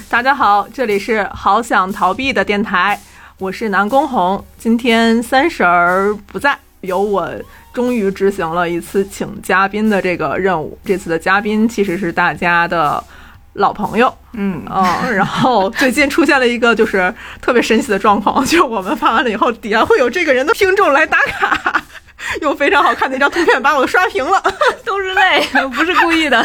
大家好，这里是好想逃避的电台，我是南宫红。今天三婶儿不在，由我终于执行了一次请嘉宾的这个任务。这次的嘉宾其实是大家的老朋友，嗯啊、然后最近出现了一个就是特别神奇的状况，就是我们发完了以后，底下会有这个人的听众来打卡，用非常好看的一张图片把我刷屏了。都是泪，不是故意的。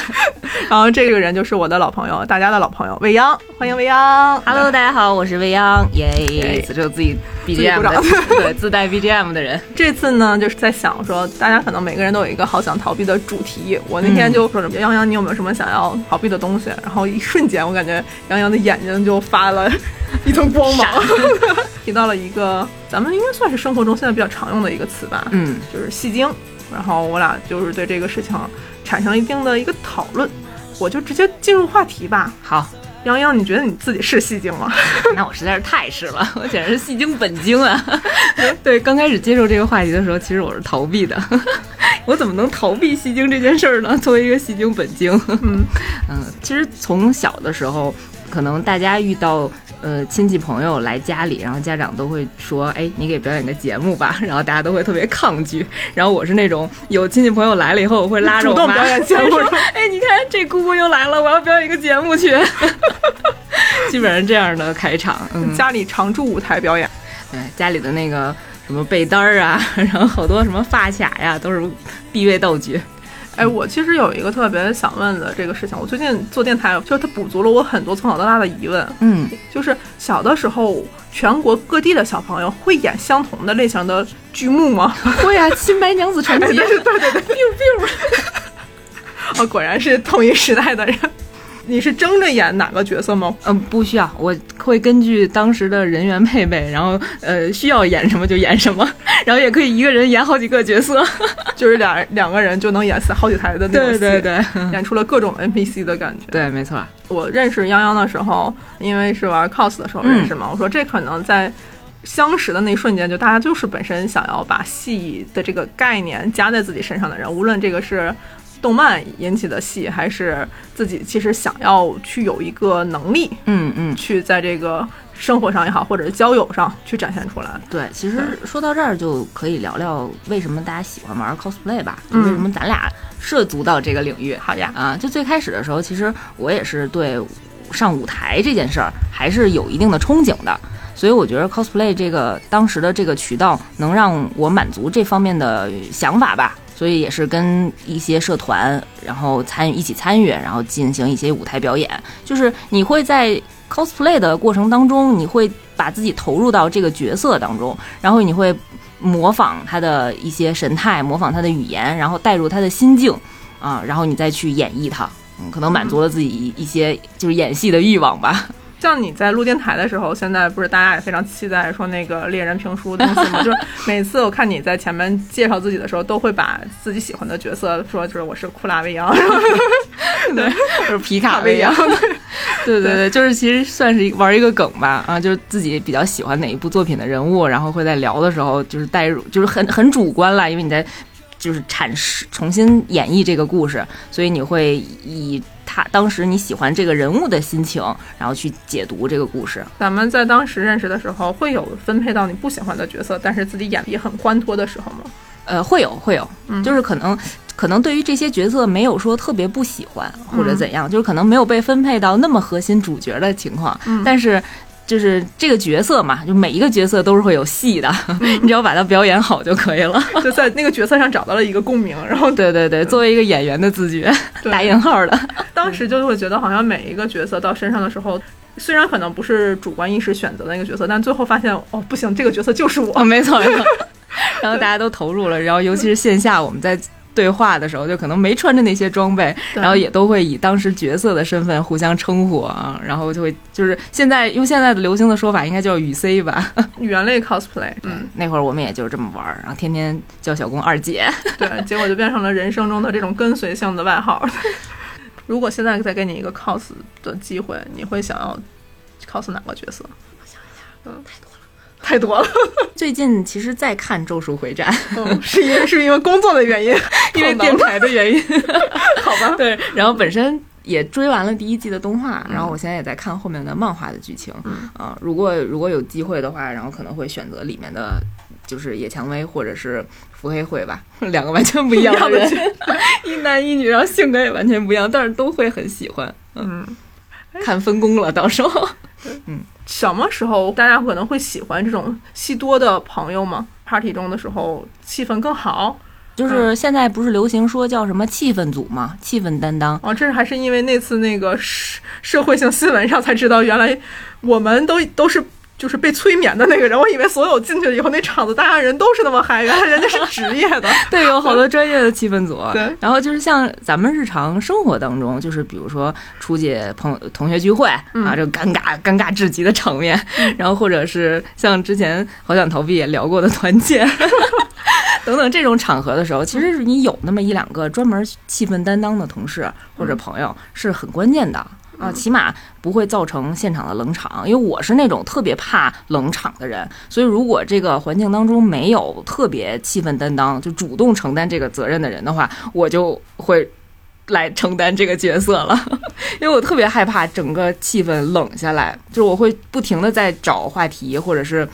然后这个人就是我的老朋友，大家的老朋友未央，欢迎未央。Hello，大家好，我是未央，耶！此处有自己己 BGM 的，对，自带 BGM 的人。这次呢，就是在想说，大家可能每个人都有一个好想逃避的主题。我那天就说什么，杨洋，你有没有什么想要逃避的东西？然后一瞬间，我感觉杨洋的眼睛就发了一层光芒，提到了一个咱们应该算是生活中现在比较常用的一个词吧，嗯，就是戏精。然后我俩就是对这个事情产生了一定的一个讨论。我就直接进入话题吧。好，杨洋，你觉得你自己是戏精吗？那我实在是太是了，我简直是戏精本精啊！对，刚开始接受这个话题的时候，其实我是逃避的。我怎么能逃避戏精这件事儿呢？作为一个戏精本精，嗯嗯，其实从小的时候，可能大家遇到呃亲戚朋友来家里，然后家长都会说：“哎，你给表演个节目吧。” 然后大家都会特别抗拒。然后我是那种有亲戚朋友来了以后，我会拉着我主动妈表演节目说：“哎，你看这姑姑又来了，我要表演一个节目去。”基本上这样的开场，嗯，家里常驻舞台表演，对家里的那个什么被单儿啊，然后好多什么发卡呀，都是必备道具。哎，我其实有一个特别想问的这个事情，我最近做电台，就是它补足了我很多从小到大的疑问。嗯，就是小的时候，全国各地的小朋友会演相同的类型的剧目吗？会啊，《新白娘子传奇》对对对。哦，果然是同一时代的人。你是争着演哪个角色吗？嗯，不需要，我会根据当时的人员配备，然后呃需要演什么就演什么，然后也可以一个人演好几个角色。就是俩两个人就能演好几台的那种戏，对对对，演出了各种 NPC 的感觉。对，没错。我认识泱泱的时候，因为是玩 cos 的时候认识嘛，我说这可能在相识的那一瞬间，就大家就是本身想要把戏的这个概念加在自己身上的人，无论这个是动漫引起的戏，还是自己其实想要去有一个能力，嗯嗯，去在这个生活上也好，或者是交友上去展现出来。对，其实说到这儿就可以聊聊为什么大家喜欢玩 cosplay 吧，嗯就为什么咱俩涉足到这个领域。好呀，啊，就最开始的时候，其实我也是对上舞台这件事儿还是有一定的憧憬的，所以我觉得 cosplay 这个当时的这个渠道能让我满足这方面的想法吧。所以也是跟一些社团，然后参与一起参与，然后进行一些舞台表演。就是你会在 cosplay 的过程当中，你会把自己投入到这个角色当中，然后你会模仿他的一些神态，模仿他的语言，然后带入他的心境啊，然后你再去演绎它。嗯，可能满足了自己一些就是演戏的欲望吧。像你在录电台的时候，现在不是大家也非常期待说那个猎人评书的东西吗？就是每次我看你在前面介绍自己的时候，都会把自己喜欢的角色说，就是我是库拉未央，对，就是皮卡未央。对对对，就是其实算是玩一个梗吧，啊，就是自己比较喜欢哪一部作品的人物，然后会在聊的时候就是带入，就是很很主观啦，因为你在就是阐释重新演绎这个故事，所以你会以他当时你喜欢这个人物的心情，然后去解读这个故事。咱们在当时认识的时候，会有分配到你不喜欢的角色，但是自己演的也很欢脱的时候吗？呃，会有会有，嗯就是可能可能对于这些角色没有说特别不喜欢或者怎样，就是可能没有被分配到那么核心主角的情况，嗯但是。就是这个角色嘛，就每一个角色都是会有戏的，嗯你只要把它表演好就可以了。就在那个角色上找到了一个共鸣，然后对对对，作为一个演员的自觉，打引号的，当时就会觉得好像每一个角色到身上的时候，虽然可能不是主观意识选择的那个角色，但最后发现哦不行，这个角色就是我。哦，没错没错。然后大家都投入了，然后尤其是线下我们在对话的时候，就可能没穿着那些装备，然后也都会以当时角色的身份互相称呼啊，然后就会就是现在用现在的流行的说法，应该叫语 C 吧。语言类 cosplay，嗯，那会儿我们也就是这么玩儿，然后天天叫小公二姐。对，结果就变成了人生中的这种跟随性的外号。如果现在再给你一个 cos 的机会，你会想要 cos 哪个角色？我想一下，嗯，太多了，太多了。最近其实在看《咒术回战》，嗯，是因为是因为工作的原因，因为电台的原因。好吧？对，然后本身也追完了第一季的动画，然后我现在也在看后面的漫画的剧情。嗯啊，如果如果有机会的话，然后可能会选择里面的，就是野蔷薇或者是伏黑会吧，两个完全不一样的人，一男一女，然后性格也完全不一样，但是都会很喜欢。嗯，看分工了，到时候。什么时候大家可能会喜欢这种戏多的朋友吗？party 中的时候气氛更好就是现在不是流行说叫什么气氛组吗？气氛担当。哦，这是还是因为那次那个社社会性新闻上才知道，原来我们都都是就是被催眠的那个人。我以为所有进去了以后那场子大家人都是那么嗨，原来人家是职业的。对，有好多专业的气氛组。对，然后就是像咱们日常生活当中，就是比如说出去朋友同学聚会、嗯啊，这个尴尬尴尬至极的场面，然后或者是像之前好想逃避也聊过的团建。等等这种场合的时候，其实是你有那么一两个专门气氛担当的同事或者朋友是很关键的啊，起码不会造成现场的冷场。因为我是那种特别怕冷场的人，所以如果这个环境当中没有特别气氛担当，就主动承担这个责任的人的话，我就会。来承担这个角色了，因为我特别害怕整个气氛冷下来，就是我会不停的在找话题，或者是，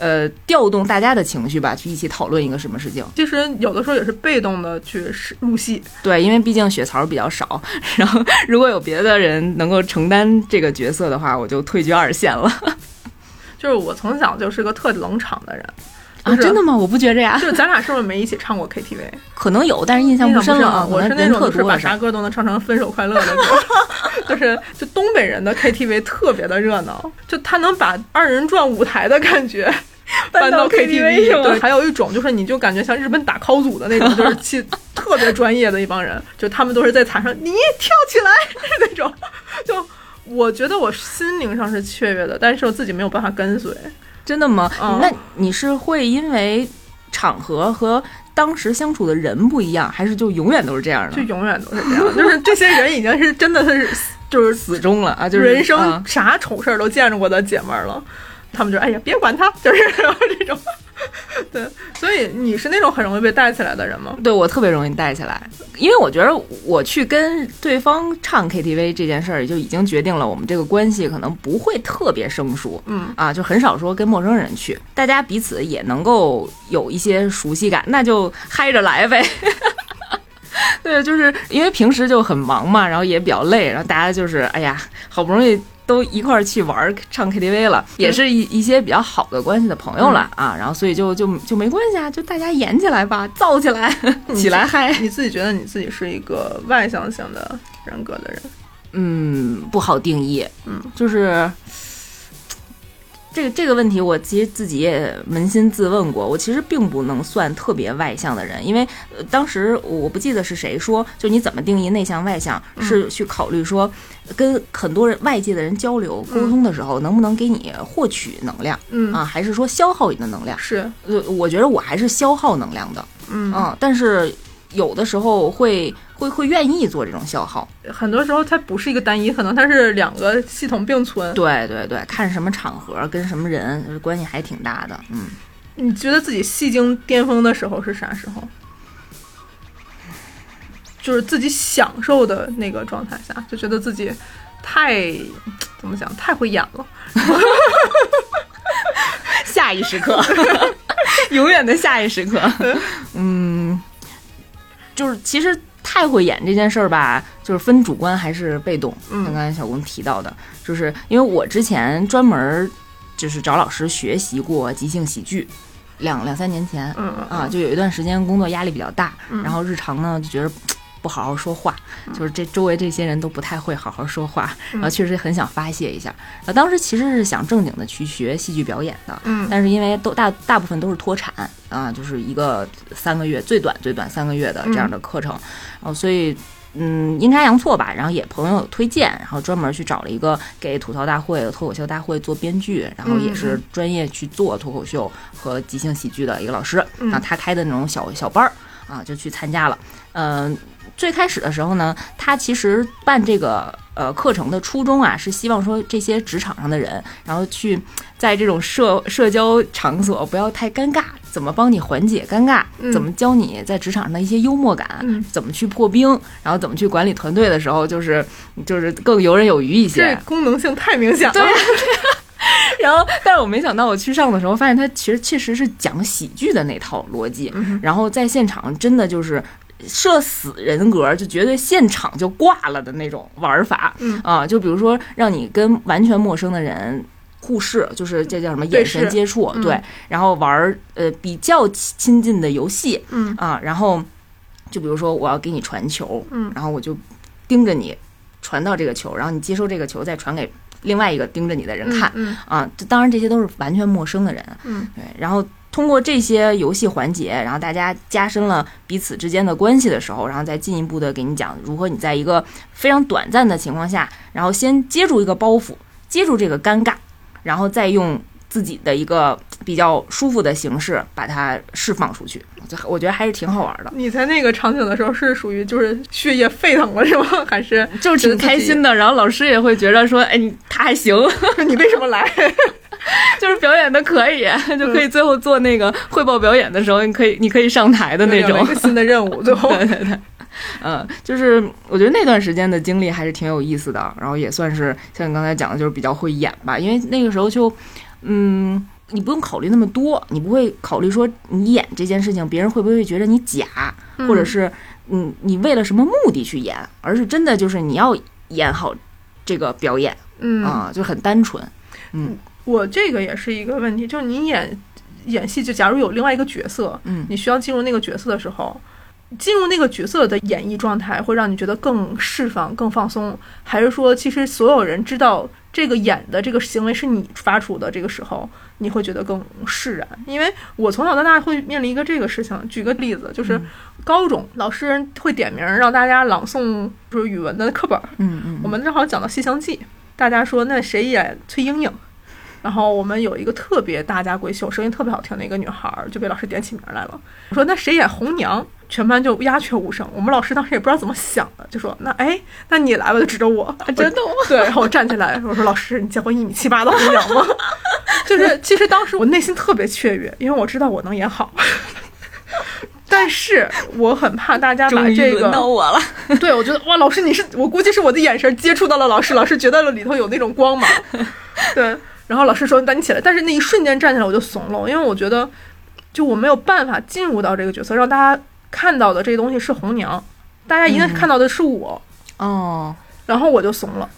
呃，调动大家的情绪吧，去一起讨论一个什么事情。其实有的时候也是被动的去入戏，对，因为毕竟血槽比较少，然后如果有别的人能够承担这个角色的话，我就退居二线了。就是我从小就是个特冷场的人啊，真的吗？我不觉着呀。就是咱俩是不是没一起唱过 KTV？可能有，但是印象不深了啊。我是那种就是把啥歌都能唱成《分手快乐》的歌，就是就东北人的 KTV 特别的热闹，就他能把二人转舞台的感觉 搬到 KTV。对，还有一种就是你就感觉像日本打 call 组的那种，就是去特别专业的一帮人，就他们都是在台上你跳起来 那种。就我觉得我心灵上是雀跃的，但是我自己没有办法跟随。真的吗？嗯、那你是会因为场合和当时相处的人不一样，还是就永远都是这样的？就永远都是这样，就是这些人已经是真的是就是死忠了啊，就是人生啥丑事儿都见着过的姐们儿了。他们就哎呀，别管他，就是 这种。对，所以你是那种很容易被带起来的人吗？对我特别容易带起来，因为我觉得我去跟对方唱 KTV 这件事儿，就已经决定了我们这个关系可能不会特别生疏。嗯啊，就很少说跟陌生人去，大家彼此也能够有一些熟悉感，那就嗨着来呗。对，就是因为平时就很忙嘛，然后也比较累，然后大家就是哎呀，好不容易。都一块儿去玩唱 KTV 了，也是一一些比较好的关系的朋友了、嗯、啊，然后所以就就就没关系啊，就大家演起来吧，燥起来，起来嗨。你自己觉得你自己是一个外向型的人格的人？嗯，不好定义，嗯，就是这个这个问题，我其实自己也扪心自问过，我其实并不能算特别外向的人，因为、呃、当时我不记得是谁说，就你怎么定义内向外向，嗯、是去考虑说。跟很多人外界的人交流沟通的时候，能不能给你获取能量？嗯啊，还是说消耗你的能量？是，呃，我觉得我还是消耗能量的。嗯啊，但是有的时候会会会愿意做这种消耗。很多时候它不是一个单一，可能它是两个系统并存。对对对，看什么场合跟什么人关系还挺大的。嗯，你觉得自己戏精巅峰的时候是啥时候？就是自己享受的那个状态下，就觉得自己太怎么讲，太会演了。下一时刻，永远的下一时刻。嗯，就是其实太会演这件事儿吧，就是分主观还是被动。嗯，像刚才小龚提到的，就是因为我之前专门就是找老师学习过即兴喜剧。两两三年前，嗯啊，就有一段时间工作压力比较大，嗯、然后日常呢就觉得。不好好说话，就是这周围这些人都不太会好好说话，然后确实很想发泄一下。然后当时其实是想正经的去学戏剧表演的，嗯，但是因为都大大部分都是脱产啊，就是一个三个月最短最短三个月的这样的课程，然后所以嗯阴差阳错吧，然后也朋友推荐，然后专门去找了一个给吐槽大会、脱口秀大会做编剧，然后也是专业去做脱口秀和即兴喜剧的一个老师，然后他开的那种小小班儿啊，就去参加了，嗯。最开始的时候呢，他其实办这个呃课程的初衷啊，是希望说这些职场上的人，然后去在这种社社交场所不要太尴尬，怎么帮你缓解尴尬，嗯怎么教你在职场上的一些幽默感，嗯怎么去破冰，然后怎么去管理团队的时候，就是就是更游刃有余一这些。功能性太明显了。对 然后，但是我没想到我去上的时候，发现他其实确实是讲喜剧的那套逻辑，嗯然后在现场真的就是。社死人格就绝对现场就挂了的那种玩法，嗯。啊，就比如说让你跟完全陌生的人互视，就是这叫什么眼神接触，嗯。对，然后玩儿呃比较亲近的游戏。嗯。啊，然后就比如说我要给你传球，嗯。然后我就盯着你传到这个球，然后你接收这个球再传给另外一个盯着你的人看，嗯啊，当然这些都是完全陌生的人，嗯。对，然后通过这些游戏环节，然后大家加深了彼此之间的关系的时候，然后再进一步的给你讲如何你在一个非常短暂的情况下，然后先接住一个包袱，接住这个尴尬，然后再用自己的一个比较舒服的形式把它释放出去，我觉得我觉得还是挺好玩的，你在那个场景的时候是属于就是血液沸腾了是吗？还是就是挺开心的。然后老师也会觉得说，哎，你他还行，你为什么来？就是表演的可以，就可以最后做那个汇报表演的时候，你可以你可以上台的那种一。个新的任务，最后 对对对，嗯，就是我觉得那段时间的经历还是挺有意思的，然后也算是像你刚才讲的，就是比较会演吧，因为那个时候就，嗯。你不用考虑那么多，你不会考虑说你演这件事情，别人会不会觉得你假，或者是嗯，你为了什么目的去演，而是真的就是你要演好这个表演嗯啊、就很单纯。我这个也是一个问题，就是你演演戏，就假如有另外一个角色，嗯你需要进入那个角色的时候，进入那个角色的演绎状态，会让你觉得更释放、更放松，还是说，其实所有人知道这个演的这个行为是你发出的，这个时候你会觉得更释然？因为我从小到大会面临一个这个事情，举个例子，就是嗯高中老师会点名让大家朗诵就是语文的课本，嗯嗯，我们正好讲到《西厢记》，大家说那谁演崔莺莺？然后我们有一个特别大家闺秀，声音特别好听的一个女孩儿，就被老师点起名来了。我说那谁演红娘？全班就鸦雀无声。我们老师当时也不知道怎么想的，就说那哎，那你来吧，就指着我。真的吗？对，然后我站起来，我说老师，你见过一米七八的红娘吗？就是其实当时我内心特别雀跃，因为我知道我能演好。但是我很怕大家把这个轮到我了。对，我觉得哇，老师你是我估计是我的眼神接触到了老师，老师觉得了里头有那种光芒，对，然后老师说赶紧起来，但是那一瞬间站起来我就怂了，因为我觉得就我没有办法进入到这个角色，让大家看到的这个东西是红娘，大家一定看到的是我，哦，然后我就怂了。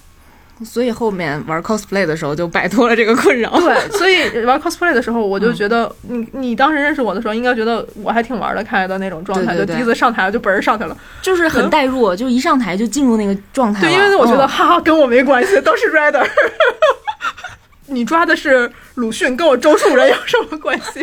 所以后面玩 cosplay 的时候就摆脱了这个困扰。对，所以玩 cosplay 的时候，我就觉得你你当时认识我的时候，应该觉得我还挺玩得开的那种状态，对对对就第一次上台就本儿上去了。就是很代入，就一上台就进入那个状态。对，因为我觉得嗯哈哈跟我没关系，都是 rider。你抓的是鲁迅，跟我周树人有什么关系？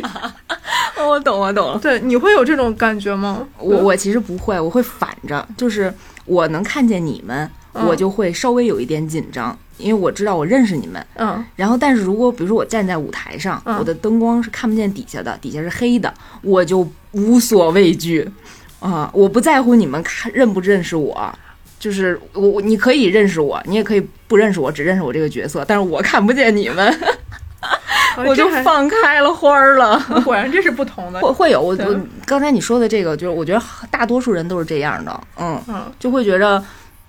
哦 我懂，我懂了。对，你会有这种感觉吗？我我其实不会，我会反着，就是我能看见你们，嗯我就会稍微有一点紧张，因为我知道我认识你们。嗯然后，但是如果比如说我站在舞台上，嗯我的灯光是看不见底下的，底下是黑的，我就无所畏惧 啊、我不在乎你们看认不认识我。就是我，我你可以认识我，你也可以不认识我，只认识我这个角色，但是我看不见你们，我就放开了花儿了。果然这是不同的。会会有我我刚才你说的这个，就是我觉得大多数人都是这样的，嗯，嗯。就会觉得，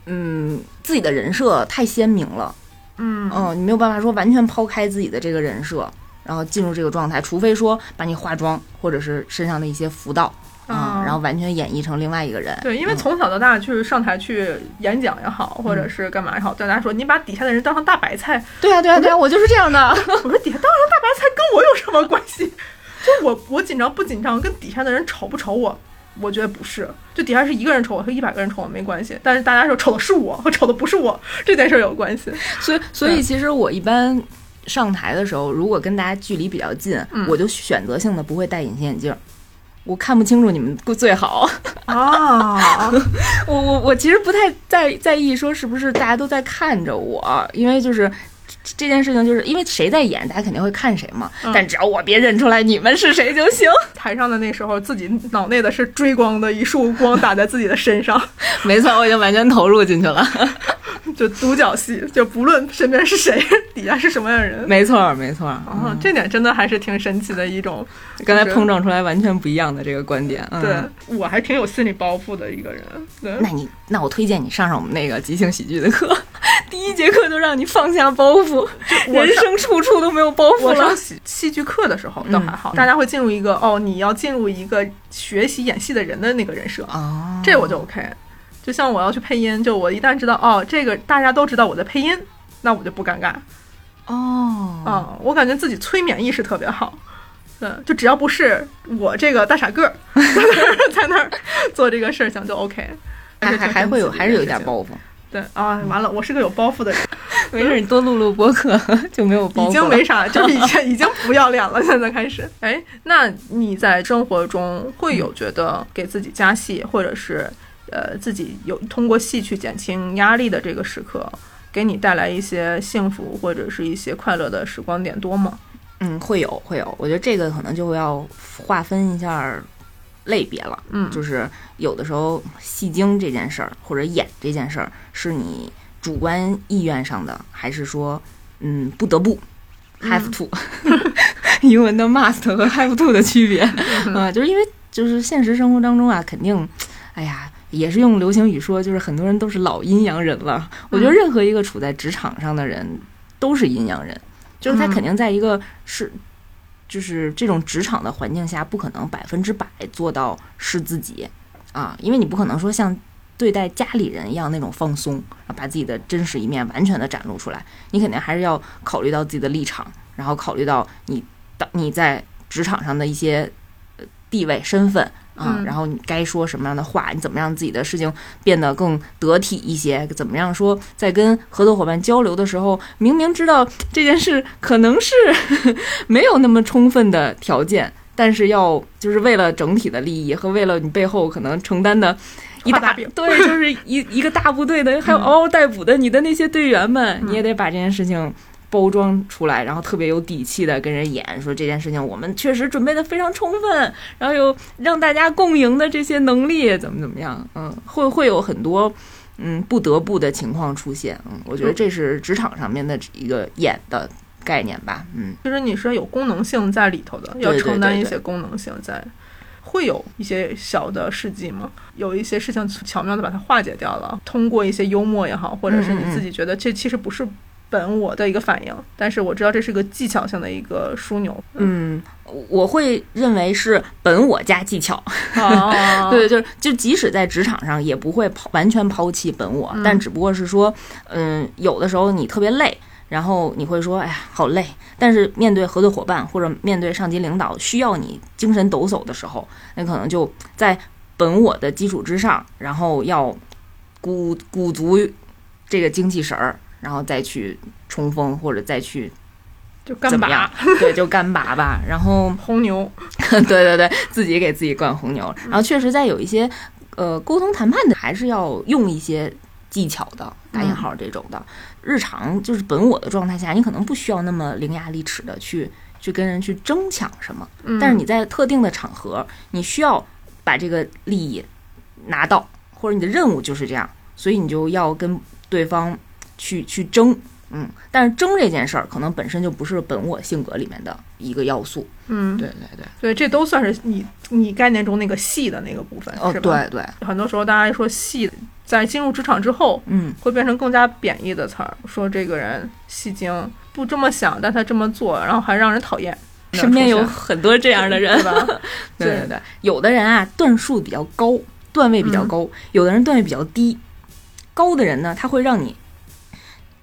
嗯，自己的人设太鲜明了，嗯。嗯，你没有办法说完全抛开自己的这个人设，然后进入这个状态，除非说把你化妆或者是身上的一些服道然后完全演绎成另外一个人。对，因为嗯从小到大去上台去演讲也好，或者是干嘛也好，大家说你把底下的人当成大白菜，对啊对啊对啊，我就是这样的。我说底下当成大白菜跟我有什么关系？就我我紧张不紧张，跟底下的人瞅不瞅我，我觉得不是。就底下是一个人瞅我和一百个人瞅我没关系，但是大家说瞅的是我和瞅的不是我这件事儿有关系。所以所以其实我一般上台的时候，如果跟大家距离比较近，嗯我就选择性的不会戴隐形眼镜儿。我看不清楚你们最好，啊，我我我其实不太在在意说是不是大家都在看着我，因为就是这这件事情，就是因为谁在演，大家肯定会看谁嘛。嗯但只要我别认出来你们是谁就行。台上的那时候，自己脑内的是追光的一束光打在自己的身上，没错，我已经完全投入进去了。就独角戏，就不论身边是谁，底下是什么样的人。没错，没错。啊，这点真的还是挺神奇的一种，刚才碰撞出来完全不一样的这个观点。对我还挺有心理包袱的一个人。对，那你那我推荐你上上我们那个即兴喜剧的课，第一节课就让你放下包袱，人生处处都没有包袱了。我上戏戏剧课的时候倒还好，大家会进入一个哦，你要进入一个学习演戏的人的那个人设啊，这我就 OK。就像我要去配音，就我一旦知道哦，这个大家都知道我在配音，那我就不尴尬。哦，啊，我感觉自己催眠意识特别好。嗯，就只要不是我这个大傻个儿 在那儿做这个事儿，行就 OK。还还还会有，还是有点包袱。对啊，完了，我是个有包袱的人。没事，你多录录播客就没有包袱。已经没啥，就已经已经不要脸了。现在开始，哎，那你在生活中会有觉得给自己加戏，或者是？呃，自己有通过戏去减轻压力的这个时刻，给你带来一些幸福或者是一些快乐的时光点多吗？嗯，会有，会有。我觉得这个可能就要划分一下类别了。嗯，就是有的时候戏精这件事儿或者演这件事儿，是你主观意愿上的，还是说嗯不得不 have to？英文的 must 和 have to 的区别啊，就是因为就是现实生活当中啊，肯定，哎呀。也是用流行语说，就是很多人都是老阴阳人了。我觉得任何一个处在职场上的人都是阴阳人，就是他肯定在一个是，就是这种职场的环境下，不可能百分之百做到是自己啊，因为你不可能说像对待家里人一样那种放松，把自己的真实一面完全的展露出来。你肯定还是要考虑到自己的立场，然后考虑到你当你在职场上的一些地位身份。啊，然后你该说什么样的话？你怎么让自己的事情变得更得体一些？怎么样说，在跟合作伙伴交流的时候，明明知道这件事可能是 没有那么充分的条件，但是要就是为了整体的利益和为了你背后可能承担的一大 对，就是一一个大部队的还有嗷嗷待哺的你的那些队员们，你也得把这件事情。包装出来，然后特别有底气的跟人演说这件事情，我们确实准备的非常充分，然后有让大家共赢的这些能力，怎么怎么样？嗯，会会有很多嗯不得不的情况出现。嗯，我觉得这是职场上面的一个演的概念吧。嗯，其实你是有功能性在里头的，要承担一些功能性在，会有一些小的事迹吗？有一些事情巧妙的把它化解掉了，通过一些幽默也好，或者是你自己觉得这其实不是。本我的一个反应，但是我知道这是个技巧性的一个枢纽。嗯，我会认为是本我加技巧。对，就是就即使在职场上，也不会抛完全抛弃本我，但只不过是说，嗯，有的时候你特别累，然后你会说，哎呀，好累。但是面对合作伙伴或者面对上级领导需要你精神抖擞的时候，那可能就在本我的基础之上，然后要鼓鼓足这个精气神儿。然后再去冲锋，或者再去就干拔，对，就干拔吧。然后红牛，对对对，自己给自己灌红牛。然后确实在有一些呃沟通谈判的，还是要用一些技巧的，打引号这种的。日常就是本我的状态下，你可能不需要那么伶牙俐齿的去去跟人去争抢什么。但是你在特定的场合，你需要把这个利益拿到，或者你的任务就是这样，所以你就要跟对方。去去争，嗯，但是争这件事儿可能本身就不是本我性格里面的一个要素，嗯，对对对，对，这都算是你你概念中那个戏的那个部分，是吧？对对，很多时候大家说戏，在进入职场之后，嗯，会变成更加贬义的词儿，说这个人戏精，不这么想，但他这么做，然后还让人讨厌。身边有很多这样的人，对吧？对对对，有的人啊段数比较高，段位比较高，有的人段位比较低，高的人呢，他会让你。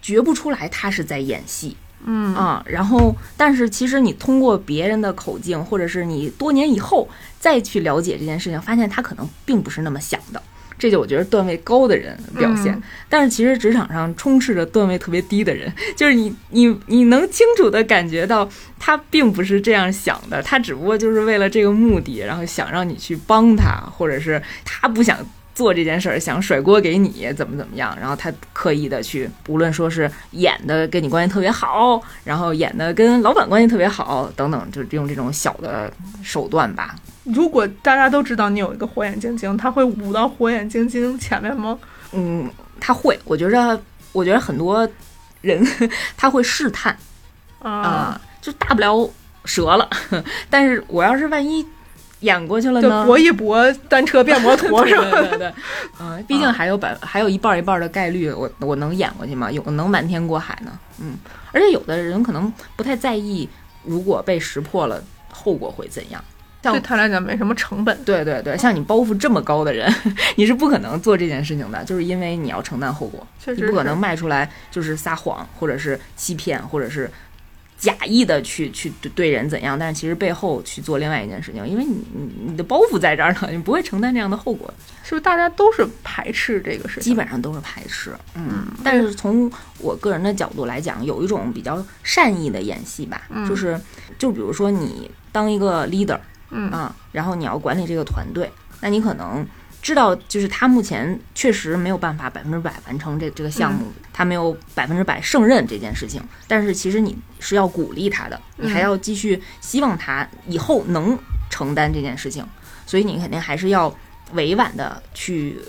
觉不出来他是在演戏，嗯啊，然后但是其实你通过别人的口径，或者是你多年以后再去了解这件事情，发现他可能并不是那么想的，这就我觉得段位高的人表现。但是其实职场上充斥着段位特别低的人，就是你你你能清楚的感觉到他并不是这样想的，他只不过就是为了这个目的，然后想让你去帮他，或者是他不想。做这件事儿想甩锅给你怎么怎么样，然后他刻意的去，无论说是演的跟你关系特别好，然后演的跟老板关系特别好等等，就用这种小的手段吧。如果大家都知道你有一个火眼金睛，他会捂到火眼金睛前面吗？嗯，他会。我觉着，我觉得很多人 他会试探啊，啊，就大不了折了，但是我要是万一演过去了就呢？搏一搏，单车变摩托对是吧？对对对，嗯，毕竟还有百还有一半儿一半儿的概率，我我能演过去吗？有能瞒天过海呢？嗯，而且有的人可能不太在意，如果被识破了，后果会怎样？像对他来讲没什么成本。对对对，像你包袱这么高的人，你是不可能做这件事情的，就是因为你要承担后果，确实你不可能卖出来就是撒谎，或者是欺骗，或者是假意的去去对对人怎样，但是其实背后去做另外一件事情，因为你你你的包袱在这儿呢，你不会承担这样的后果。是不是大家都是排斥这个事情？基本上都是排斥，嗯，但是从我个人的角度来讲，有一种比较善意的演戏吧，嗯就是就比如说你当一个 leader 嗯啊，然后你要管理这个团队，那你可能知道，就是他目前确实没有办法百分之百完成这这个项目，他没有百分之百胜任这件事情，但是其实你是要鼓励他的，你还要继续希望他以后能承担这件事情，所以你肯定还是要委婉的去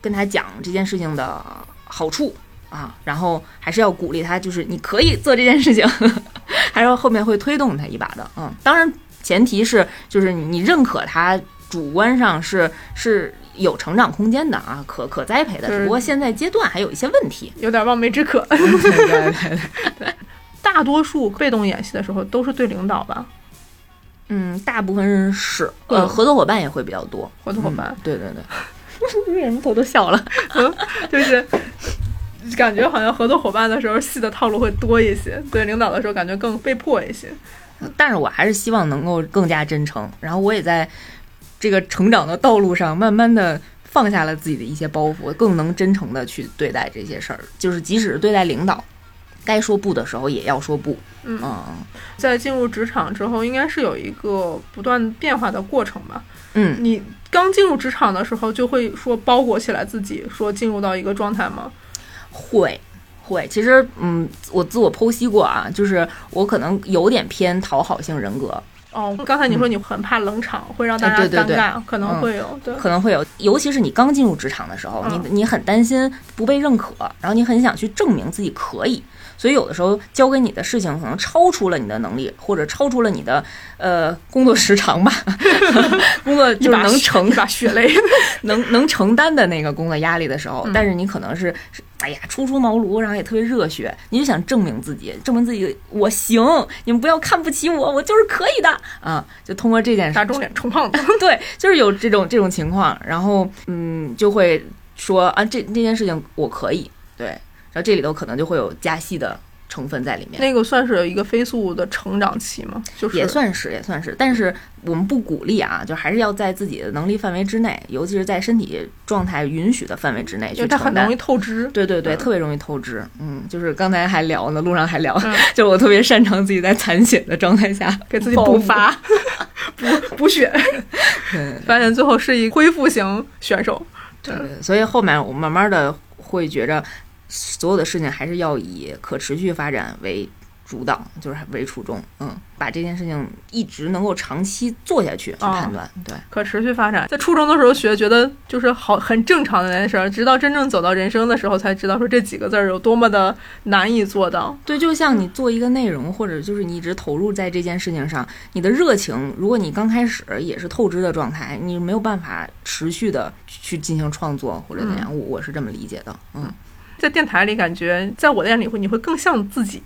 跟他讲这件事情的好处啊，然后还是要鼓励他，就是你可以做这件事情，还是后面会推动他一把的。嗯，当然前提是就是你认可他主观上是是有成长空间的啊，可可栽培的，只不过现在阶段还有一些问题。有点望梅止渴。对对对，大多数被动演戏的时候都是对领导吧，嗯，大部分是呃嗯合作伙伴也会比较多，合作伙伴嗯，对对对。为什么头都笑了？就是感觉好像合作伙伴的时候戏的套路会多一些，对领导的时候感觉更被迫一些。但是我还是希望能够更加真诚，然后我也在这个成长的道路上，慢慢的放下了自己的一些包袱，更能真诚的去对待这些事儿。就是即使是对待领导，该说不的时候也要说不。嗯嗯在进入职场之后，应该是有一个不断变化的过程吧。嗯，你刚进入职场的时候，就会说包裹起来自己，说进入到一个状态吗？会。会，其实，嗯，我自我剖析过啊，就是我可能有点偏讨好性人格，哦，刚才你说你很怕冷场，会让大家哎对对对。尴尬，可能嗯会有。对，可能会有，尤其是你刚进入职场的时候，嗯你你很担心不被认可，然后你很想去证明自己可以，所以有的时候交给你的事情可能超出了你的能力，或者超出了你的呃工作时长吧，工作就是能承一把血泪。能能承担的那个工作压力的时候，嗯但是你可能是是哎呀初出茅庐，然后也特别热血，你就想证明自己，证明自己我行，你们不要看不起我，我就是可以的啊！就通过这件事打肿脸充胖子。对，就是有这种这种情况，然后嗯，就会说啊，这这件事情我可以，对，然后这里头可能就会有加戏的成分在里面，那个算是有一个飞速的成长期吗？就是也算是也算是，但是我们不鼓励啊，就还是要在自己的能力范围之内，尤其是在身体状态允许的范围之内因去承担它很容易。透支。对对对，嗯特别容易透支。嗯，就是刚才还聊呢，路上还聊，嗯 就我特别擅长自己在残血的状态下 给自己补发，补补血，对发现最后是一恢复型选手。对对，所以后面我慢慢的会觉着，所有的事情还是要以可持续发展为主导，就是为初衷。嗯，把这件事情一直能够长期做下去去哦判断。对，可持续发展，在初中的时候学，觉得就是好很正常的一件事儿，直到真正走到人生的时候，才知道说这几个字儿有多么的难以做到。对，就像你做一个内容，或者就是你一直投入在这件事情上，你的热情，如果你刚开始也是透支的状态，你没有办法持续的去进行创作或者怎样。我我是这么理解的。嗯，在电台里，感觉在我的眼里会你会更像自己。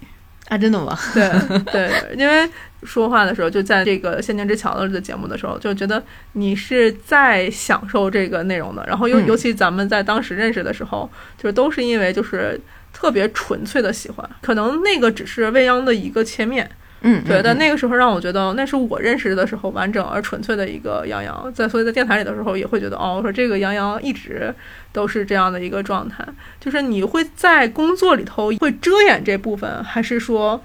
啊，真的吗？对对，因为说话的时候，就在这个《仙境之桥》的节目的时候，就觉得你是在享受这个内容的。然后尤嗯尤其咱们在当时认识的时候，就是都是因为就是特别纯粹的喜欢，可能那个只是未央的一个切面。嗯，对，但那个时候让我觉得那是我认识的时候完整而纯粹的一个杨洋，在所以在电台里的时候也会觉得哦，我说这个杨洋一直都是这样的一个状态，就是你会在工作里头会遮掩这部分，还是说，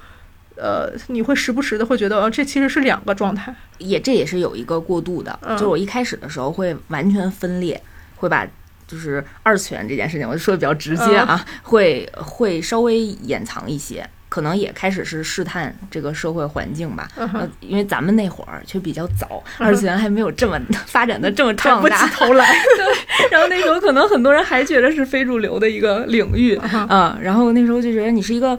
呃，你会时不时的会觉得哦，这其实是两个状态，也这也是有一个过渡的，嗯。就是我一开始的时候会完全分裂，会把就是二次元这件事情，我就说的比较直接啊，会会稍微掩藏一些，可能也开始是试探这个社会环境吧。呃，因为咱们那会儿却比较早，二次元还没有这么发展的这么壮大来。然后那时候可能很多人还觉得是非主流的一个领域嗯啊、然后那时候就觉得你是一个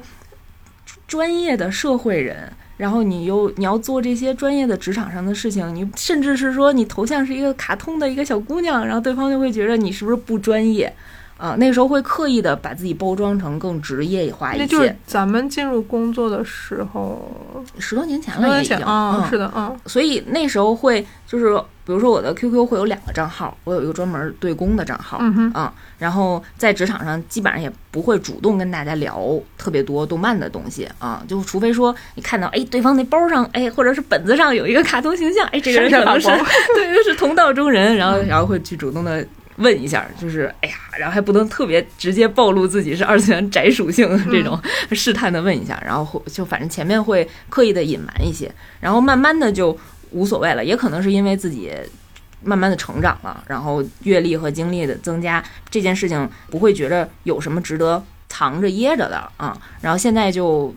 专业的社会人。然后你又你要做这些专业的职场上的事情，你甚至是说你头像是一个卡通的一个小姑娘，然后对方就会觉得你是不是不专业啊、那时候会刻意的把自己包装成更职业化一些。那就是咱们进入工作的时候，十多年前了也已经，前啊，嗯是的，嗯所以那时候会就是，比如说我的 QQ 会有两个账号，我有一个专门对公的账号，嗯哼，嗯，然后在职场上基本上也不会主动跟大家聊特别多动漫的东西啊，就除非说你看到哎对方那包上哎或者是本子上有一个卡通形象，哎这个人可能是对是同道中人，然后然后会去主动的。问一下，就是哎呀，然后还不能特别直接暴露自己是二次元宅属性这种，试探的问一下，然后就反正前面会刻意的隐瞒一些，然后慢慢的就无所谓了，也可能是因为自己慢慢的成长了，然后阅历和经历的增加，这件事情不会觉得有什么值得藏着掖着的啊、然后现在就。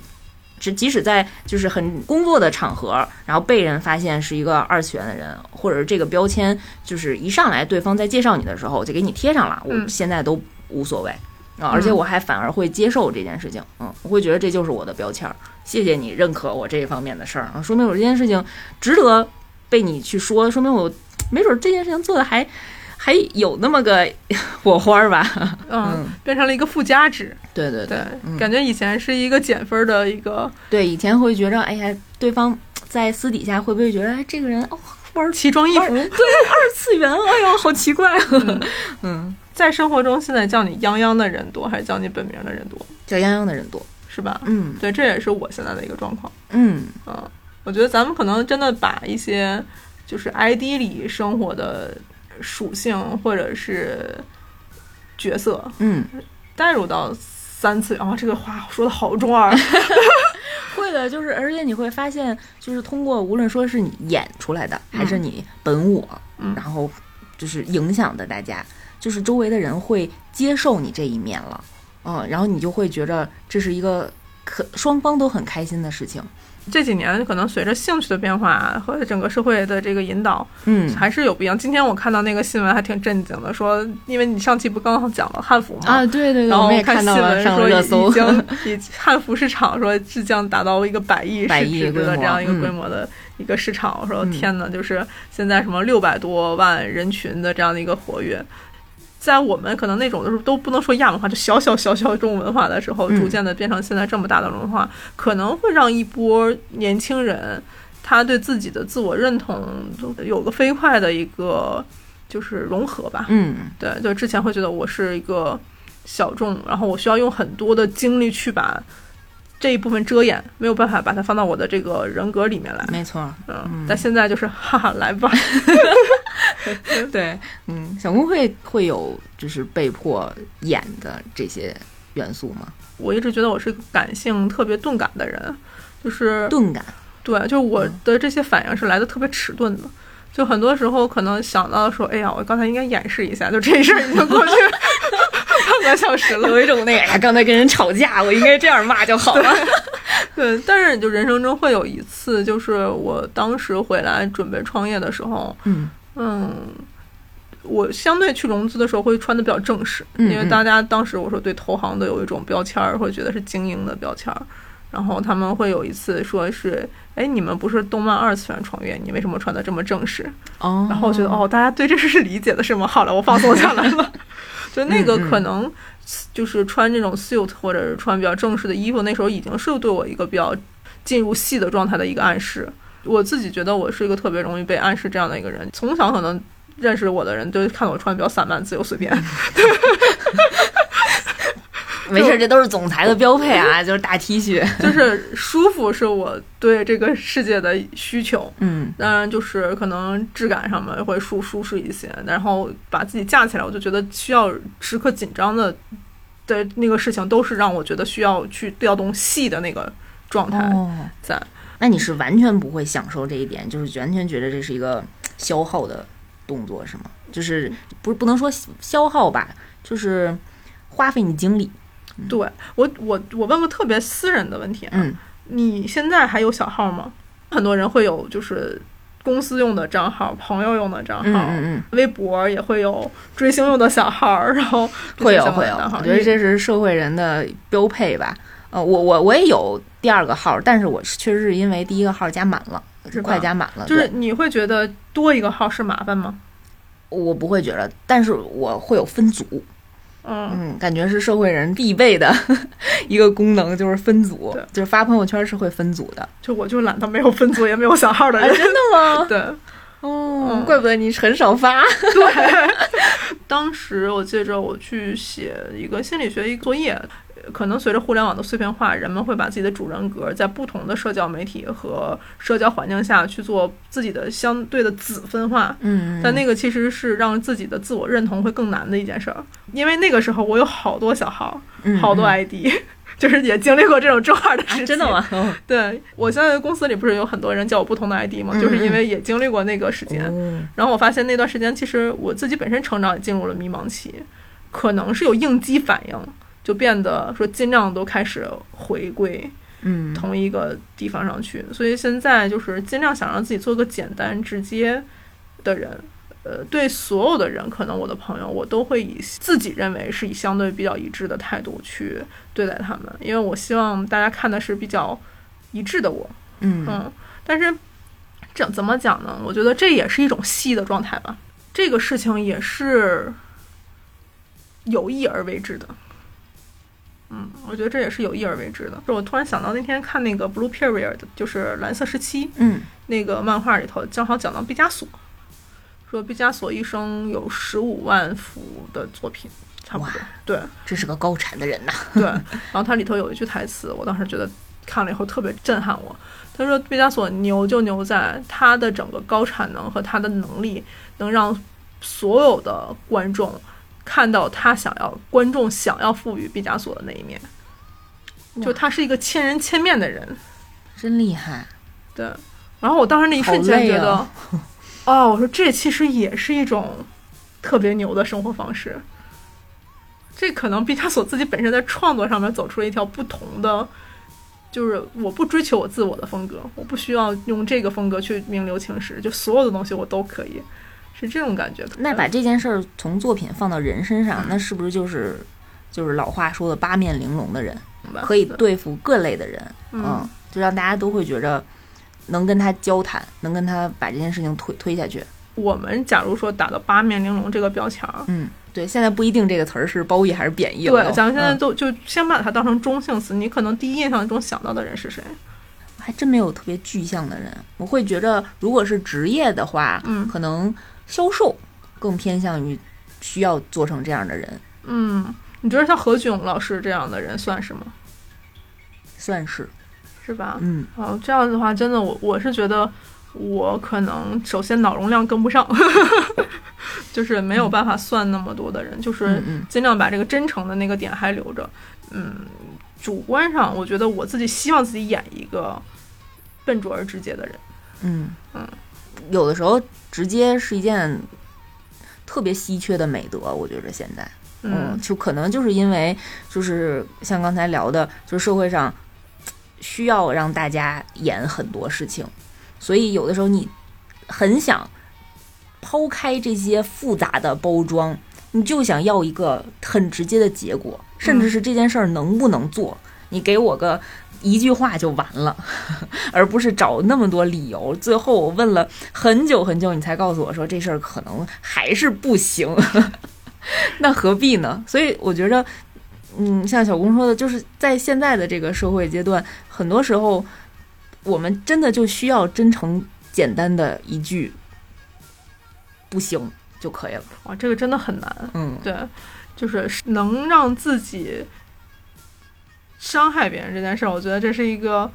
只即使在就是很工作的场合，然后被人发现是一个二次元的人，或者是这个标签，就是一上来对方在介绍你的时候就给你贴上了，我嗯现在都无所谓。啊，而且我还反而会接受这件事情，嗯，我会觉得这就是我的标签儿，谢谢你认可我这一方面的事儿啊，说明我这件事情值得被你去说，说明我没准这件事情做的还还有那么个 火花儿吧，嗯，变成了一个附加值。对对对，嗯。感觉以前是一个减分的一个对，以前会觉着，哎呀，对方在私底下会不会觉得，哎，这个人哦玩奇装异服。对二次元，哎呦，好奇怪。啊，嗯，在生活中，现在叫你泱泱的人多，还是叫你本名的人多，叫泱泱的人多，是吧？嗯。对，这也是我现在的一个状况。嗯。嗯，我觉得咱们可能真的把一些就是 ID 里生活的属性或者是角色嗯，带入到三次元。啊，这个话说的好中二。会的，就是而且你会发现，就是通过无论说是你演出来的，还是你本我，嗯然后就是影响的大家，就是周围的人会接受你这一面了，嗯，然后你就会觉着这是一个可双方都很开心的事情，这几年可能随着兴趣的变化和整个社会的这个引导，嗯还是有不一样。今天我看到那个新闻还挺震惊的，说因为你上期不刚好讲了汉服吗？啊，对对对，然后我们看新闻说已经 以汉服市场说即将达到一个百亿百市值的这样一个嗯规模的一个市场。我说嗯天呐，就是现在什么六百多万人群的这样的一个活跃。在我们可能那种就是都不能说亚文化，就小小小小众文化的时候，嗯逐渐的变成现在这么大的文化，可能会让一波年轻人，他对自己的自我认同有个飞快的一个就是融合吧。嗯对，就之前会觉得我是一个小众，然后我需要用很多的精力去把这一部分遮掩，没有办法把它放到我的这个人格里面来。没错，嗯，但现在就是哈哈，来吧。对，嗯，小公会会有就是被迫演的这些元素吗？我一直觉得我是感性特别钝感的人，就是钝感，对，就是我的这些反应是来的特别迟钝的。就很多时候可能想到说，哎呀，我刚才应该演示一下，就这事儿已经过去 半个小时了，有一种那个，哎呀，刚才跟人吵架，我应该这样骂就好了。对，但是就人生中会有一次，就是我当时回来准备创业的时候，嗯嗯，我相对去融资的时候会穿的比较正式，嗯因为大家当时我说对投行都有一种标签儿，会觉得是精英的标签儿。然后他们会有一次说是，哎，你们不是动漫二次元创业，你为什么穿的这么正式？哦然后我觉得，哦，大家对这事是理解的是吗？好了，我放松下来了。就那个可能就是穿这种 suit 或者是穿比较正式的衣服，那时候已经是对我一个比较进入戏的状态的一个暗示。我自己觉得我是一个特别容易被暗示这样的一个人，从小可能认识我的人都看我穿得比较散漫、自由随便。没事，这都是总裁的标配啊，就是大 T 恤。就是舒服是我对这个世界的需求，嗯当然就是可能质感上面会舒舒适一些，然后把自己架起来，我就觉得需要时刻紧张的的那个事情，都是让我觉得需要去调动戏的那个状态哦，在。那你是完全不会享受这一点，就是完全觉得这是一个消耗的动作，是吗？就是不是不能说消耗吧，就是花费你精力。对我，我我问个特别私人的问题啊，嗯，你现在还有小号吗？很多人会有就是公司用的账号、朋友用的账号，嗯嗯微博也会有追星用的小号，然后嗯，会有会有，我觉得这是社会人的标配吧。呃，我我我也有第二个号，但是我确实是因为第一个号加满了，是快加满了，就是你会觉得多一个号是麻烦吗？我不会觉得，但是我会有分组，嗯，嗯，感觉是社会人必备的 一个功能，就是分组，就是发朋友圈是会分组的。就我就懒得没有分组也没有小号的人，啊真的吗？对哦嗯，怪不得你很少发。对。当时我记着我去写一个心理学一个作业。可能随着互联网的碎片化，人们会把自己的主人格在不同的社交媒体和社交环境下去做自己的相对的子分化。嗯，但那个其实是让自己的自我认同会更难的一件事儿，因为那个时候我有好多小号，嗯好多嗯 ID，、就是也经历过这种中二的时期。啊真的？吗？哦 对我现在公司里不是有很多人叫我不同的 ID 吗？就是因为也经历过那个时间。哦然后我发现那段时间，其实我自己本身成长也进入了迷茫期，可能是有应激反应，就变得说尽量都开始回归嗯，同一个地方上去。所以现在就是尽量想让自己做个简单直接的人。呃，对所有的人，可能我的朋友，我都会以自己认为是以相对比较一致的态度去对待他们，因为我希望大家看的是比较一致的我。嗯嗯，但是这怎么讲呢？我觉得这也是一种戏的状态吧。这个事情也是有意而为之的。嗯，我觉得这也是有意而为之的。就我突然想到那天看那个《Blue Period》，就是蓝色时期嗯那个漫画里头，正好讲到毕加索，说毕加索一生有十五万幅的作品，差不多。对这是个高产的人呐。对，然后它里头有一句台词，我当时觉得看了以后特别震撼我。他说毕加索牛就牛在他的整个高产能和他的能力，能让所有的观众看到他想要观众想要赋予毕加索的那一面。就他是一个千人千面的人，真厉害，对。然后我当时那一瞬间觉得，啊 哦，我说这其实也是一种特别牛的生活方式。这可能毕加索自己本身在创作上面走出了一条不同的，就是我不追求我自我的风格，我不需要用这个风格去名留青史，就所有的东西我都可以，是这种感觉的。那把这件事儿从作品放到人身上，那是不是就是就是老话说的八面玲珑的人，可以对付各类的人？嗯嗯，就让大家都会觉着能跟他交谈，能跟他把这件事情推推下去。我们假如说打到八面玲珑这个标签儿，嗯，对，现在不一定这个词儿是褒义还是贬义了。对，咱们现在嗯都就先把它当成中性词，你可能第一印象中想到的人是谁？还真没有特别具象的人。我会觉着，如果是职业的话，嗯可能销售更偏向于需要做成这样的人，嗯，你觉得像何炅老师这样的人算是吗？算是。是吧？嗯，哦，这样子的话，真的我我是觉得我可能首先脑容量跟不上，就是没有办法算那么多的人，就是尽量把这个真诚的那个点还留着。嗯，主观上我觉得我自己希望自己演一个笨拙而直接的人。嗯嗯，有的时候直接是一件特别稀缺的美德，我觉着现在。嗯，就可能就是因为，就是像刚才聊的，就是社会上需要让大家演很多事情，所以有的时候你很想抛开这些复杂的包装，你就想要一个很直接的结果，甚至是这件事儿能不能做，你给我个一句话就完了，而不是找那么多理由。最后我问了很久很久，你才告诉我说这事儿可能还是不行。那何必呢？所以我觉着，嗯，像小公说的，就是在现在的这个社会阶段，很多时候我们真的就需要真诚、简单的一句“不行”就可以了。哇，这个真的很难。嗯，对，就是能让自己伤害别人这件事儿，我觉得这是一个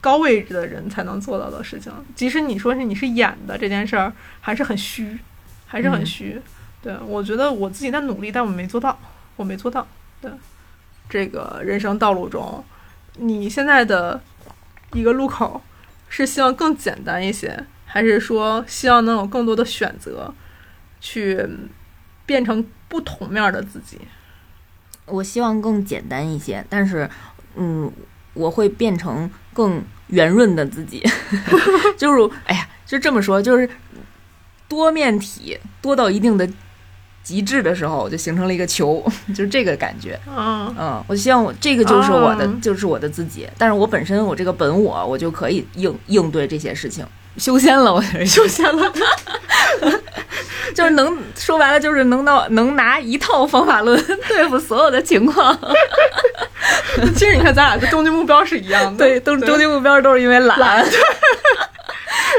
高位置的人才能做到的事情。即使你说是你是演的这件事儿，还是很虚，还是很嗯虚。对我觉得我自己在努力，但我没做到，我没做到。对，这个人生道路中，你现在的一个路口是希望更简单一些，还是说希望能有更多的选择，去变成不同面儿的自己？我希望更简单一些，但是，嗯，我会变成更圆润的自己，就是，哎呀，就这么说，就是多面体多到一定的极致的时候，就形成了一个球，就是这个感觉。嗯嗯，我希望我这个就是我的，哦就是我的自己。但是我本身我这个本我，我就可以应应对这些事情。修仙了，我觉得修仙了，就是能说白了，就是能到能拿一套方法论 对付所有的情况。其实你看，咱俩的终极目标是一样的。对，都终极目标都是因为懒。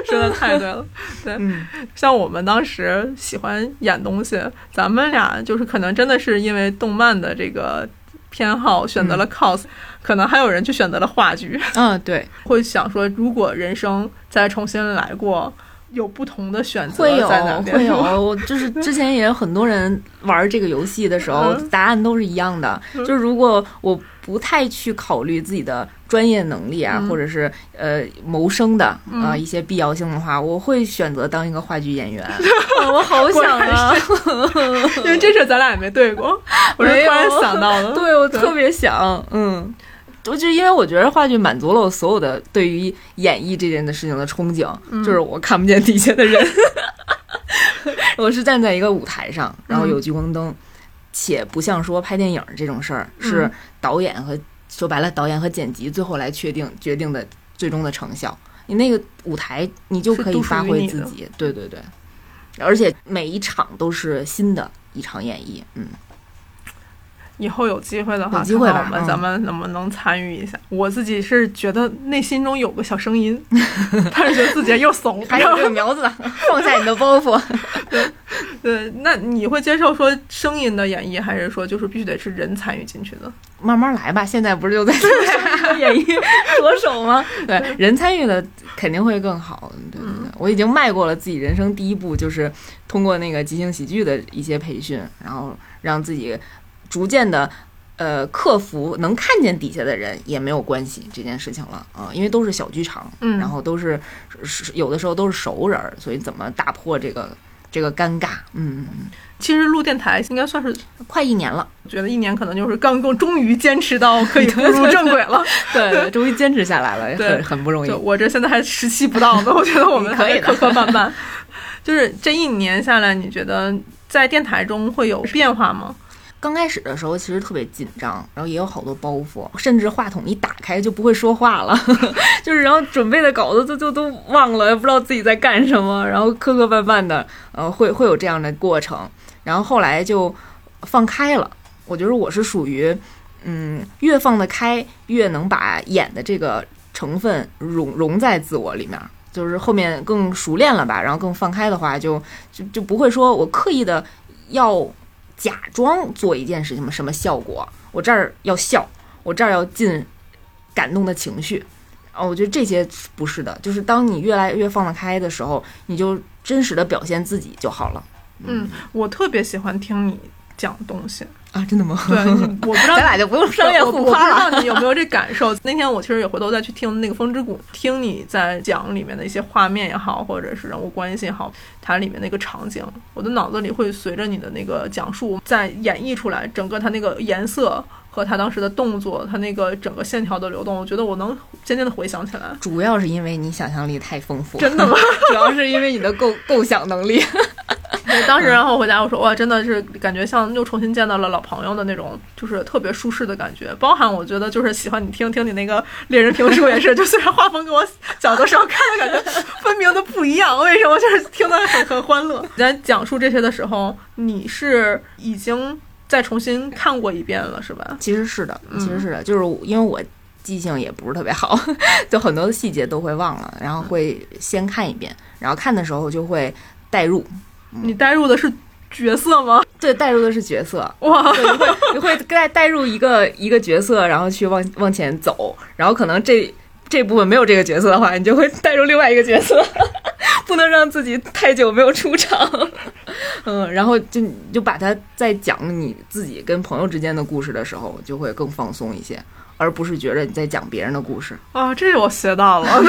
说的太对了。对，嗯像我们当时喜欢演东西，咱们俩就是可能真的是因为动漫的这个偏好选择了 cos，、可能还有人去选择了话剧，嗯，对，会想说，如果人生再重新来过，有不同的选择会有在哪边？会有，就是之前也有很多人玩这个游戏的时候，嗯答案都是一样的。就是如果我不太去考虑自己的专业能力啊，嗯或者是呃谋生的啊、嗯一些必要性的话，我会选择当一个话剧演员。啊 我好想啊！因为这事儿咱俩也没对过，我是突然想到的。对我特别想，嗯。我就因为我觉得话剧满足了我所有的对于演绎这件的事情的憧憬，嗯就是我看不见底下的人，我是站在一个舞台上，然后有聚光灯，且不像说拍电影这种事儿，是嗯导演和说白了导演和剪辑最后来确定决定的最终的成效。你那个舞台，你就可以发挥自己，对对对，而且每一场都是新的一场演绎，嗯。以后有机会的话，有机会吧嗯看看我们咱们能不能参与一下？我自己是觉得内心中有个小声音，但是觉得自己又怂。还有这个苗子，放下你的包袱。对，那你会接受说声音的演绎，还是说就是必须得是人参与进去的？慢慢来吧，现在不是就在演绎着手吗？对，人参与的肯定会更好。对对对，我已经迈过了自己人生第一步，就是通过那个即兴喜剧的一些培训，然后让自己逐渐的。呃，克服能看见底下的人也没有关系这件事情了啊、因为都是小剧场，嗯然后都是是有的时候都是熟人儿，所以怎么打破这个这个尴尬？嗯，嗯嗯其实录电台应该算是，快一年了，觉得一年可能就是刚刚终于坚持到可以步入正轨了。对对，终于坚持下来了，对很很不容易。我这现在还十期不到呢，我觉得我们你 可以磕磕绊绊。就是这一年下来，你觉得在电台中会有变化吗？刚开始的时候其实特别紧张，然后也有好多包袱，甚至话筒一打开就不会说话了，就是然后准备的稿子就就都忘了，不知道自己在干什么，然后磕磕绊绊的，呃，会会有这样的过程，然后后来就放开了。我觉得我是属于，嗯，越放得开，越能把演的这个成分融融在自我里面。就是后面更熟练了吧，然后更放开的话就，就就不会说我刻意的要假装做一件事情什么效果，我这儿要笑，我这儿要进感动的情绪，哦，我觉得这些不是的，就是当你越来越放得开的时候，你就真实的表现自己就好了嗯，我特别喜欢听你讲东西。啊！真的吗？对，我不知道咱俩就不用商业互夸了。我不知道 你有没有这感受？那天我其实也回头再去听那个《风之谷》，听你在讲里面的一些画面也好，或者是人物关系也好，它里面那个场景，我的脑子里会随着你的那个讲述再演绎出来，整个它那个颜色和他当时的动作，他那个整个线条的流动，我觉得我能渐渐的回想起来。主要是因为你想象力太丰富，真的吗？主要是因为你的构 构想能力。对，当时然后回家我说哇，真的是感觉像又重新见到了老朋友的那种，就是特别舒适的感觉。包含我觉得就是喜欢你听听你那个猎人评书也是，就虽然画风跟我小的时候看的感觉分明的不一样，为什么就是听得很很欢乐？你在讲述这些的时候，你是已经再重新看过一遍了，是吧？其实是的，嗯。其实是的，就是因为我记性也不是特别好，就很多的细节都会忘了，然后会先看一遍，然后看的时候就会代入，你带入的是角色吗？对，代入的是角色，哇，对，你会你会带带入一个一个角色，然后去往往前走，然后可能这这部分没有这个角色的话，你就会带入另外一个角色，不能让自己太久没有出场，嗯，然后就就把它在讲你自己跟朋友之间的故事的时候，就会更放松一些，而不是觉得你在讲别人的故事。啊，这我学到了，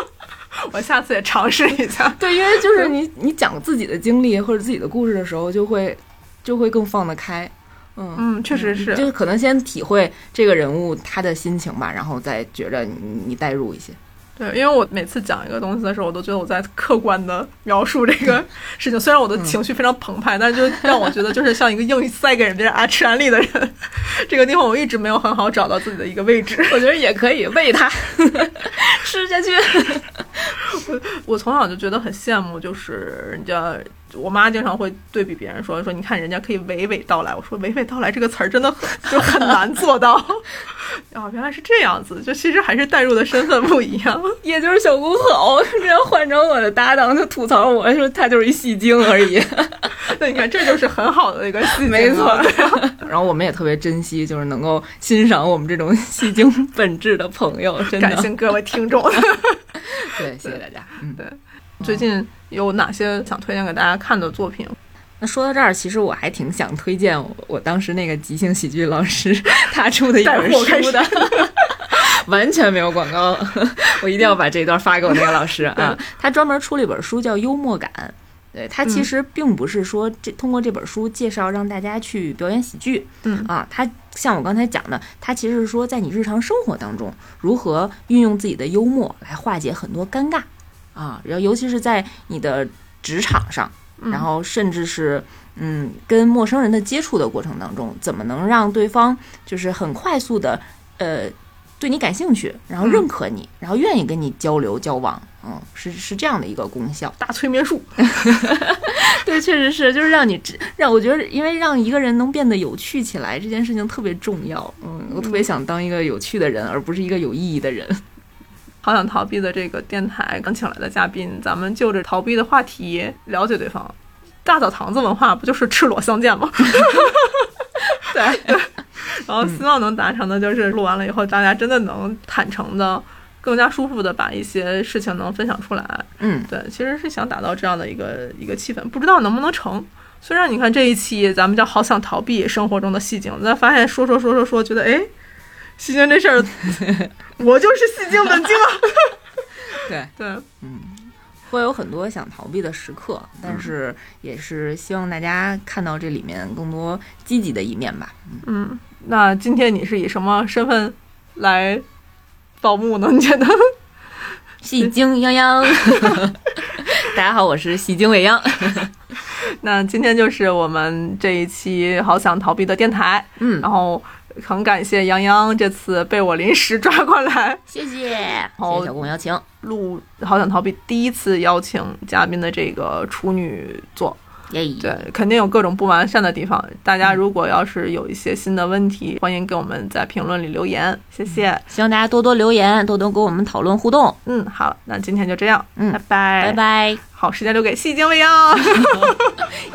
我下次也尝试一下。对，因为就是你你讲自己的经历或者自己的故事的时候，就会就会更放得开，嗯嗯，确实是，就是可能先体会这个人物他的心情吧，然后再觉着你你代入一些。对，因为我每次讲一个东西的时候，我都觉得我在客观的描述这个 事情。虽然我的情绪非常澎湃，但是就让我觉得就是像一个硬塞给人家啊吃安利的人。这个地方我一直没有很好找到自己的一个位置。我觉得也可以喂他 吃下去。我我从小就觉得很羡慕，就是人家我妈经常会对比别人说说，你看人家可以娓娓道来。我说娓娓道来这个词儿真的很就很难做到。哦，原来是这样子，就其实还是代入的身份不一样。也就是小公好，这样换成我的搭档，就吐槽我说他就是一戏精而已。那你看，这就是很好的一个戏精，没错。然后我们也特别珍惜，就是能够欣赏我们这种戏精本质的朋友，真的感谢各位听众。对，谢谢大家。嗯，对。最近有哪些想推荐给大家看的作品？那说到这儿，其实我还挺想推荐我我当时那个即兴喜剧老师 他出的一本书的，完全没有广告，我一定要把这段发给我那个老师啊。他专门出了一本书叫《幽默感》，对他其实并不是说这通过这本书介绍让大家去表演喜剧，嗯。啊，他像我刚才讲的，他其实是说在你日常生活当中如何运用自己的幽默来化解很多尴尬啊，然后尤其是在你的职场上。然后，甚至是，嗯，跟陌生人的接触的过程当中，怎么能让对方就是很快速的，呃，对你感兴趣，然后认可你，然后愿意跟你交流交往，嗯，是是这样的一个功效。大催眠术，对，确实是，就是让你让我觉得，因为让一个人能变得有趣起来，这件事情特别重要。嗯，我特别想当一个有趣的人，而不是一个有意义的人。好想逃避的这个电台刚请来的嘉宾，咱们就着逃避的话题了解对方。大澡堂子文化不就是赤裸相见吗？对。然后希望能达成的就是录完了以后，大家真的能坦诚的、更加舒服的把一些事情能分享出来。嗯，对，其实是想打造这样的一个一个气氛，不知道能不能成。虽然你看这一期咱们叫好想逃避生活中的戏精，但发现说说说说说，觉得哎。戏精这事儿，我就是戏精本精啊！对 对，嗯，会有很多想逃避的时刻，但是也是希望大家看到这里面更多积极的一面吧。嗯，那今天你是以什么身份来报幕呢？你觉得？戏精泱泱，大家好，我是戏精未央。那今天就是我们这一期好想逃避的电台。嗯，然后。很感谢杨洋这次被我临时 抓过来，谢谢，谢谢小公邀请录《好想逃避》第一次邀请嘉宾的这个处女座，对，肯定有各种不完善的地方。大家如果要是有一些新的问题，欢迎给我们在评论里留言，谢谢。希望大家多多留言，多多跟我们讨论互动。嗯，好，那今天就这样，嗯，拜拜，拜拜。好，时间留给戏精未央，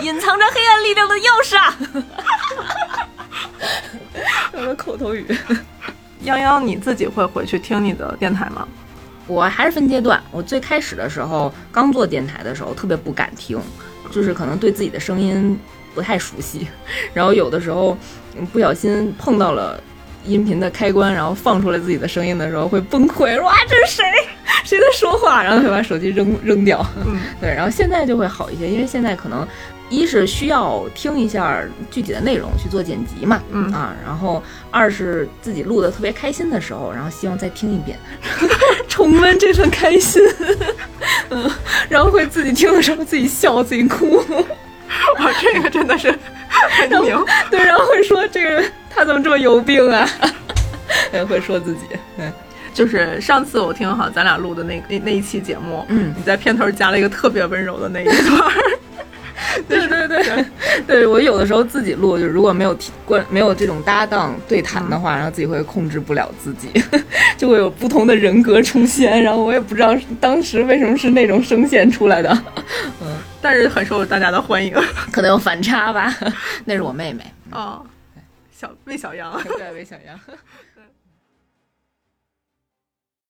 隐藏着黑暗力量的钥匙头语。泱泱，你自己会回去听你的电台吗？我还是分阶段。我最开始的时候，刚做电台的时候，特别不敢听，就是可能对自己的声音不太熟悉，然后有的时候不小心碰到了音频的开关，然后放出来自己的声音的时候会崩溃，哇，这是谁？谁在说话？然后就把手机扔扔掉。嗯，对。然后现在就会好一些，因为现在可能。一是需要听一下具体的内容去做剪辑嘛，嗯啊，然后二是自己录的特别开心的时候，然后希望再听一遍，重温这份开心，嗯，然后会自己听的时候自己笑自己哭，哇，这个真的是很牛，对，然后会说这个人他怎么这么有病啊，也 会说自己，对，就是上次我听好咱俩录的那那那一期节目，嗯，你在片头加了一个特别温柔的那一段。对 对对，对 我有的时候自己录，就如果没有提关没有这种搭档对谈的话，然后自己会控制不了自己，就会有不同的人格出现，然后我也不知道当时为什么是那种声线出来的，嗯，但是很受大家的欢迎，可能有反差吧。那是我妹妹。哦，小魏小杨，对魏小杨。